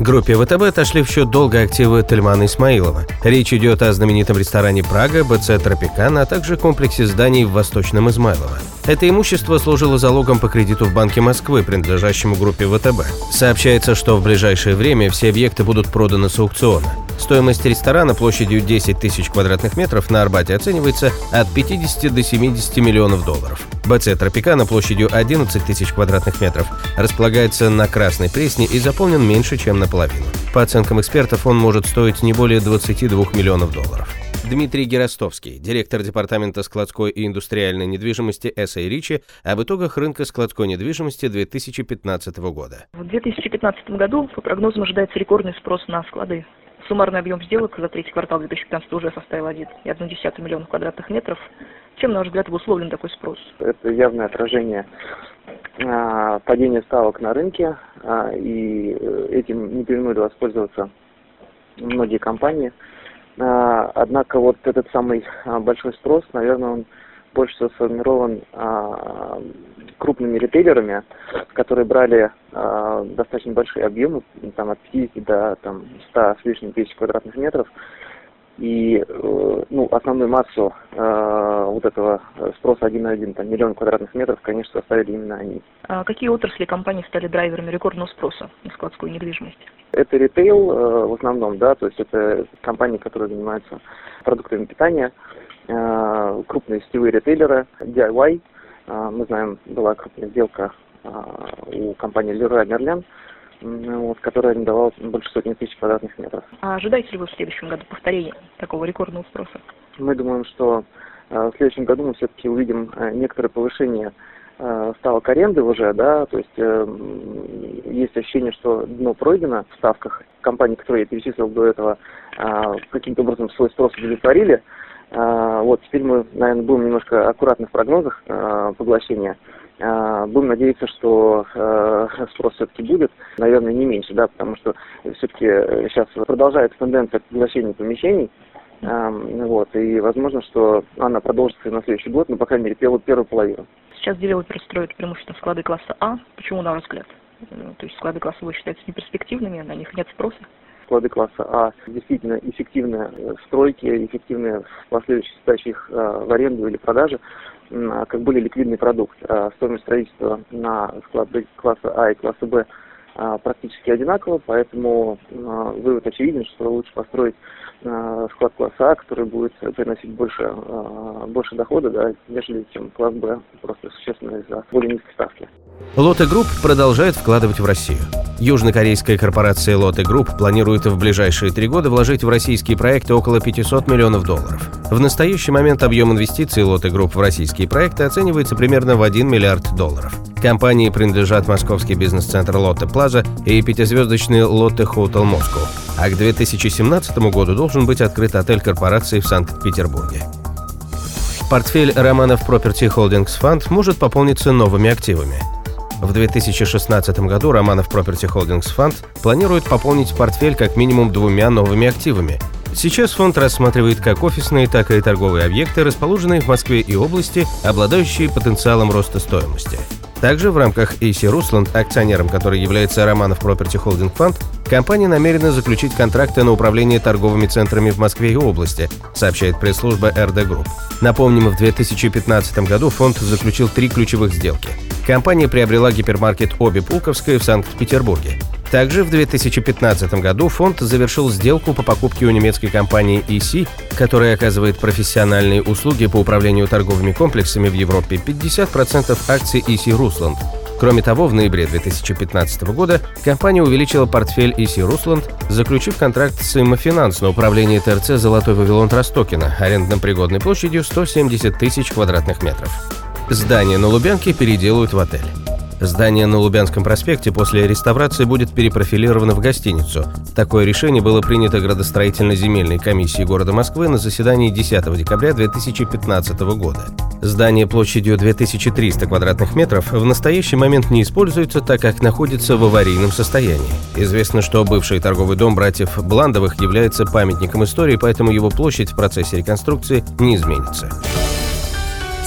Группе ВТБ отошли в счет долга активы Тельмана Исмаилова. Речь идет о знаменитом ресторане «Прага», БЦ «Тропикан», а также комплексе зданий в Восточном Измайлово. Это имущество служило залогом по кредиту в Банке Москвы, принадлежащему группе ВТБ. Сообщается, что в ближайшее время все объекты будут проданы с аукциона. Стоимость ресторана площадью 10 тысяч квадратных метров на Арбате оценивается от 50 до 70 миллионов долларов. БЦ «Тропикана» площадью 11 тысяч квадратных метров располагается на Красной Пресне и заполнен меньше, чем наполовину. По оценкам экспертов, он может стоить не более 22 миллионов долларов. Дмитрий Геростовский, директор Департамента складской и индустриальной недвижимости СА Ричи, об итогах рынка складской недвижимости 2015 года. В 2015 году, по прогнозам, ожидается рекордный спрос на склады. Суммарный объем сделок за третий квартал 2015 уже составил 1,1 миллиона квадратных метров. Чем, на ваш взгляд, обусловлен такой спрос? Это явное отражение а, падения ставок на рынке, а, и э, этим не применули воспользоваться многие компании. А, однако вот этот самый большой спрос, наверное, он больше всего сформирован крупными ритейлерами, которые брали э, достаточно большие объемы, там от 50 до там, 100 с лишним тысяч квадратных метров. И э, ну, основную массу э, вот этого спроса один на один, там, миллион квадратных метров, конечно, составили именно они. А какие отрасли компаний стали драйверами рекордного спроса на складскую недвижимость? Это ритейл э, в основном, да, то есть это компании, которые занимаются продуктами питания, э, крупные сетевые ритейлеры, DIY, мы знаем, была крупная сделка а, у компании Leroy Merlin, вот, которая арендовала больше сотни тысяч квадратных метров. А ожидаете ли вы в следующем году повторения такого рекордного спроса? Мы думаем, что а, в следующем году мы все-таки увидим некоторое повышение ставок аренды уже, да, то есть э, есть ощущение, что дно пройдено в ставках. Компании, которые я перечислил до этого, каким-то образом свой спрос удовлетворили, а, вот теперь мы, наверное, будем немножко аккуратны в прогнозах а, поглощения. А, будем надеяться, что спрос все-таки будет, наверное, не меньше, да, потому что все-таки сейчас продолжается тенденция к поглощению помещений, вот, и возможно, что она продолжится на следующий год, ну, по крайней мере, первую, первую половину. Сейчас девелоперы строят преимущественно склады класса А. Почему, на ваш взгляд? То есть склады класса вы считаете неперспективными, на них нет спроса? Склады класса А действительно эффективные стройки, эффективные в последующей сдаче их э, в аренду или продаже, как более ликвидный продукт. А стоимость строительства на склады класса А и класса Б а, практически одинаково, поэтому а, вывод очевиден, что лучше построить склад класса А, который будет приносить больше, больше дохода, да, нежели чем класс Б, просто существенно из-за более низкой ставки. Lotte Group продолжает вкладывать в Россию. Южнокорейская корпорация Lotte Group планирует в ближайшие три года вложить в российские проекты около 500 миллионов долларов. В настоящий момент объем инвестиций Lotte Group в российские проекты оценивается примерно в 1 миллиард долларов. Компании принадлежат московский бизнес-центр Lotte Plaza и пятизвездочный Lotte Hotel Москва. А к 2017 году должен быть открыт отель корпорации в Санкт-Петербурге. Портфель Романов Property Holdings Fund может пополниться новыми активами – в 2016 году Романов Property Holdings Fund планирует пополнить портфель как минимум двумя новыми активами. Сейчас фонд рассматривает как офисные, так и торговые объекты, расположенные в Москве и области, обладающие потенциалом роста стоимости. Также в рамках AC Rusland, акционером которой является Романов Property Holding Fund, компания намерена заключить контракты на управление торговыми центрами в Москве и области, сообщает пресс-служба RD Group. Напомним, в 2015 году фонд заключил три ключевых сделки – Компания приобрела гипермаркет «Оби Пулковская» в Санкт-Петербурге. Также в 2015 году фонд завершил сделку по покупке у немецкой компании EC, которая оказывает профессиональные услуги по управлению торговыми комплексами в Европе 50% акций EC Русланд. Кроме того, в ноябре 2015 года компания увеличила портфель EC Русланд, заключив контракт с Иммофинанс на управление ТРЦ «Золотой Вавилон Ростокина» арендно-пригодной площадью 170 тысяч квадратных метров. Здание на Лубянке переделают в отель. Здание на Лубянском проспекте после реставрации будет перепрофилировано в гостиницу. Такое решение было принято градостроительно-земельной комиссией города Москвы на заседании 10 декабря 2015 года. Здание площадью 2300 квадратных метров в настоящий момент не используется, так как находится в аварийном состоянии. Известно, что бывший торговый дом братьев Бландовых является памятником истории, поэтому его площадь в процессе реконструкции не изменится.